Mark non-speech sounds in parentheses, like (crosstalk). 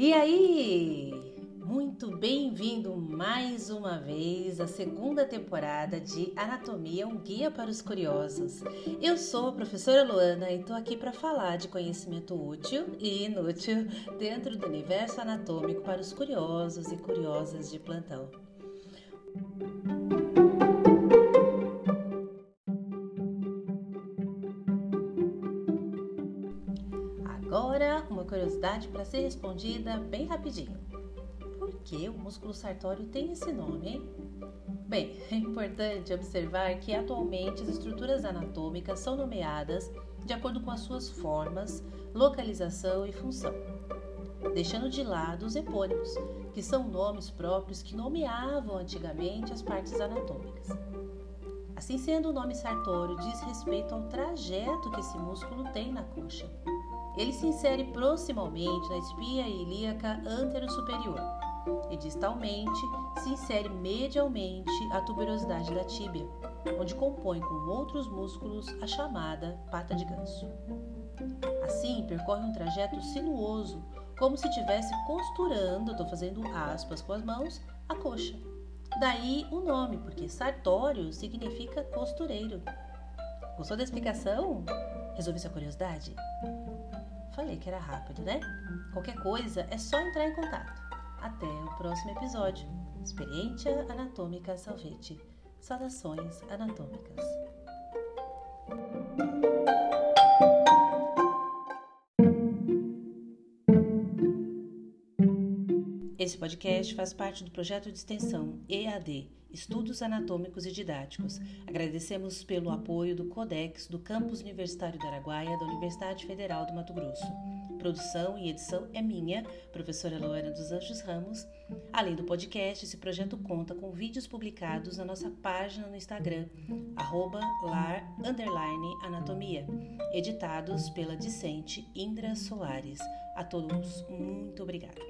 E aí? Muito bem-vindo mais uma vez à segunda temporada de Anatomia, um guia para os curiosos. Eu sou a professora Luana e estou aqui para falar de conhecimento útil e inútil dentro do universo anatômico para os curiosos e curiosas de plantão. Agora, uma curiosidade para ser respondida bem rapidinho. Por que o músculo sartório tem esse nome? Bem, (laughs) é importante observar que atualmente as estruturas anatômicas são nomeadas de acordo com as suas formas, localização e função, deixando de lado os epônimos, que são nomes próprios que nomeavam antigamente as partes anatômicas. Assim sendo, o nome sartório diz respeito ao trajeto que esse músculo tem na coxa ele se insere proximalmente na espia ilíaca antero-superior e distalmente se insere medialmente a tuberosidade da tíbia, onde compõe com outros músculos a chamada pata de ganso. Assim, percorre um trajeto sinuoso, como se estivesse costurando, estou fazendo aspas com as mãos, a coxa. Daí o nome, porque sartório significa costureiro. Gostou da explicação? Resolvi sua curiosidade? Falei que era rápido, né? Qualquer coisa é só entrar em contato. Até o próximo episódio. Experiência Anatômica Salvete. Saudações anatômicas. Esse podcast faz parte do projeto de extensão EAD, Estudos Anatômicos e Didáticos. Agradecemos pelo apoio do CODEX do Campus Universitário do Araguaia da Universidade Federal do Mato Grosso. Produção e edição é minha, professora Luana dos Anjos Ramos. Além do podcast, esse projeto conta com vídeos publicados na nossa página no Instagram, lar_anatomia, editados pela discente Indra Soares. A todos, muito obrigada.